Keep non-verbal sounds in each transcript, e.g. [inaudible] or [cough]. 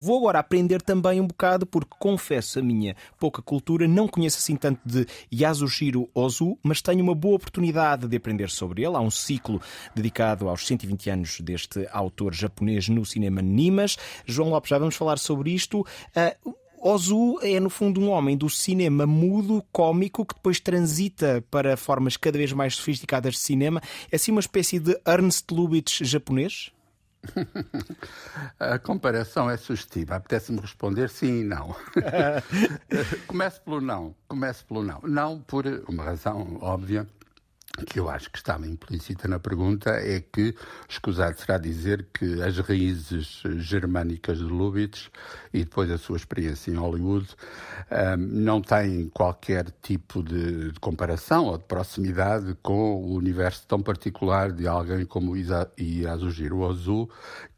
Vou agora aprender também um bocado, porque confesso a minha pouca cultura, não conheço assim tanto de Yasujiro Ozu, mas tenho uma boa oportunidade de aprender sobre ele. Há um ciclo dedicado aos 120 anos deste autor japonês no cinema Nimas. João Lopes, já vamos falar sobre isto. Uh, Ozu é, no fundo, um homem do cinema mudo, cómico, que depois transita para formas cada vez mais sofisticadas de cinema. É assim uma espécie de Ernst Lubitsch japonês? [laughs] A comparação é sugestiva. Apetece-me responder sim e não. [laughs] Comece pelo não. Comece pelo não. Não por uma razão óbvia que eu acho que estava implícita na pergunta é que, escusado será dizer que as raízes germânicas de Lubitsch e depois a sua experiência em Hollywood um, não têm qualquer tipo de, de, comparação ou de proximidade com o universo tão particular de alguém como Yasujiro Ozu,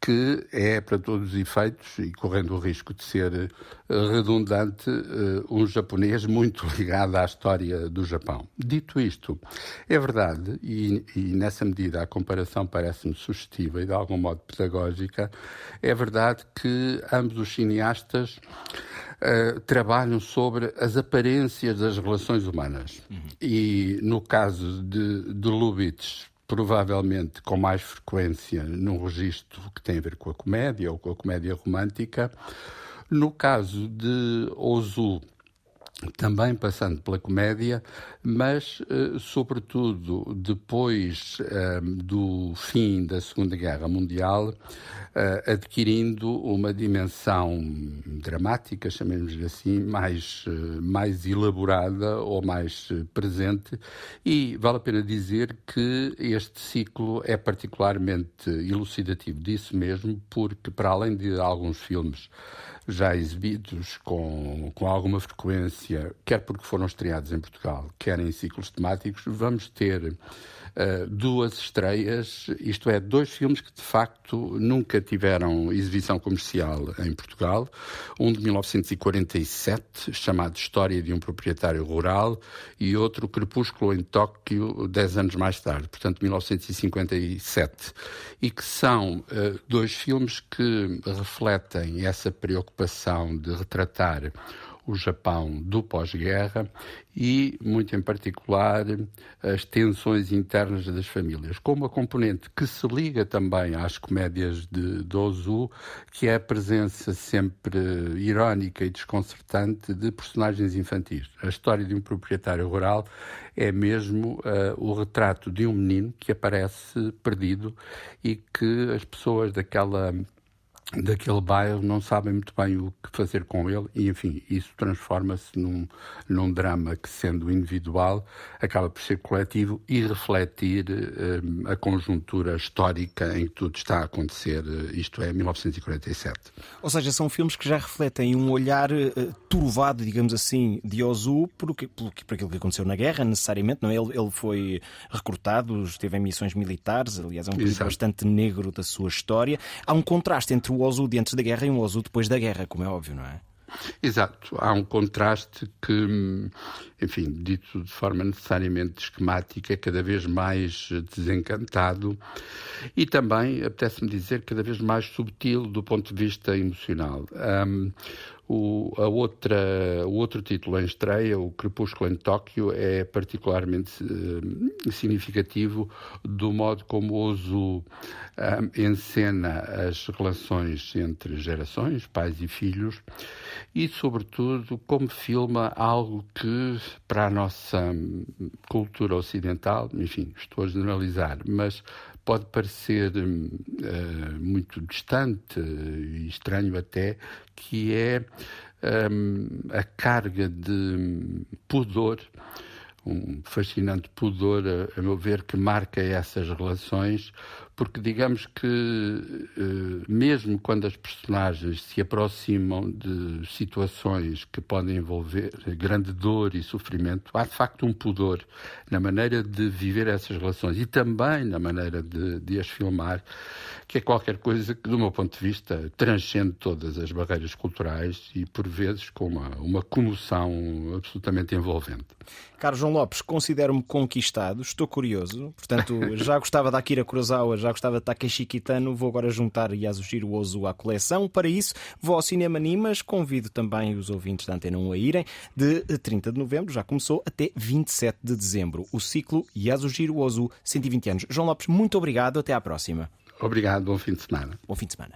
que é, para todos os efeitos, e correndo o risco de ser eh, redundante, eh, um japonês muito [laughs] ligado à história do Japão. Dito isto, é verdade, e, e nessa medida a comparação parece-me sugestiva e de algum modo pedagógica, é verdade que ambos os cineastas uh, trabalham sobre as aparências das relações humanas. Uhum. E no caso de, de Lubitsch, provavelmente com mais frequência num registro que tem a ver com a comédia ou com a comédia romântica. No caso de Ozu, também passando pela comédia, mas, eh, sobretudo, depois eh, do fim da Segunda Guerra Mundial, eh, adquirindo uma dimensão dramática, chamemos-lhe assim, mais, mais elaborada ou mais presente. E vale a pena dizer que este ciclo é particularmente elucidativo disso mesmo, porque, para além de alguns filmes já exibidos com, com alguma frequência, quer porque foram estreados em Portugal, quer em ciclos temáticos, vamos ter uh, duas estreias, isto é, dois filmes que de facto nunca tiveram exibição comercial em Portugal. Um de 1947, chamado História de um Proprietário Rural, e outro Crepúsculo em Tóquio, dez anos mais tarde, portanto 1957. E que são uh, dois filmes que refletem essa preocupação de retratar o Japão do pós-guerra e, muito em particular, as tensões internas das famílias, com uma componente que se liga também às comédias de, de Ozu, que é a presença sempre irónica e desconcertante de personagens infantis. A história de um proprietário rural é mesmo uh, o retrato de um menino que aparece perdido e que as pessoas daquela daquele bairro não sabem muito bem o que fazer com ele e, enfim, isso transforma-se num, num drama que, sendo individual, acaba por ser coletivo e refletir uh, a conjuntura histórica em que tudo está a acontecer, uh, isto é, 1947. Ou seja, são filmes que já refletem um olhar uh, turvado, digamos assim, de Ozu por, por, por aquilo que aconteceu na guerra, necessariamente, não é? Ele, ele foi recrutado, esteve em missões militares, aliás, é um período bastante negro da sua história. Há um contraste entre o o Ozu de antes da guerra e um Ozu depois da guerra, como é óbvio, não é? Exato. Há um contraste que, enfim, dito de forma necessariamente esquemática, cada vez mais desencantado e também, apetece-me dizer, cada vez mais subtil do ponto de vista emocional. Um, o, a outra, o outro título em estreia, O Crepúsculo em Tóquio, é particularmente uh, significativo do modo como Ozu uh, encena as relações entre gerações, pais e filhos, e, sobretudo, como filma algo que, para a nossa cultura ocidental, enfim, estou a generalizar, mas pode parecer uh, muito distante e estranho até, que é um, a carga de pudor, um fascinante pudor, a, a meu ver, que marca essas relações, porque digamos que eh, mesmo quando as personagens se aproximam de situações que podem envolver grande dor e sofrimento, há de facto um pudor na maneira de viver essas relações e também na maneira de, de as filmar, que é qualquer coisa que, do meu ponto de vista, transcende todas as barreiras culturais e, por vezes, com uma, uma comoção absolutamente envolvente. Carlos João Lopes, considero-me conquistado, estou curioso, portanto, [laughs] já gostava da Akira Kurosawa, já gostava de Takeshi Kitano, vou agora juntar Yasujiro Ozu à coleção. Para isso, vou ao Cinema Nimas, convido também os ouvintes da Antena 1 a irem, de 30 de novembro, já começou, até 27 de dezembro. O ciclo Yasujiro Ozu, 120 anos. João Lopes, muito obrigado, até à próxima. Obrigado, bom fim de semana. Bom fim de semana.